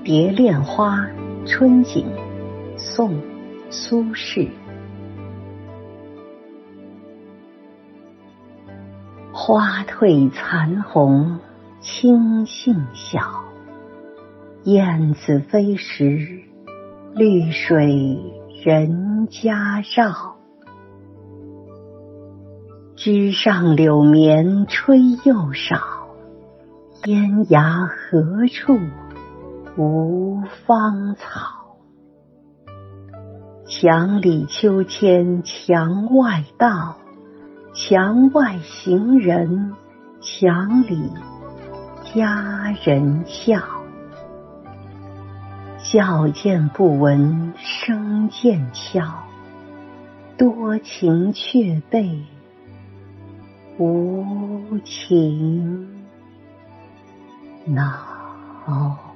《蝶恋花·春景》宋·苏轼。花褪残红青杏小，燕子飞时，绿水人家绕。枝上柳绵吹又少，天涯何处？无芳草，墙里秋千墙外道，墙外行人，墙里佳人笑。笑渐不闻声渐悄，多情却被无情恼。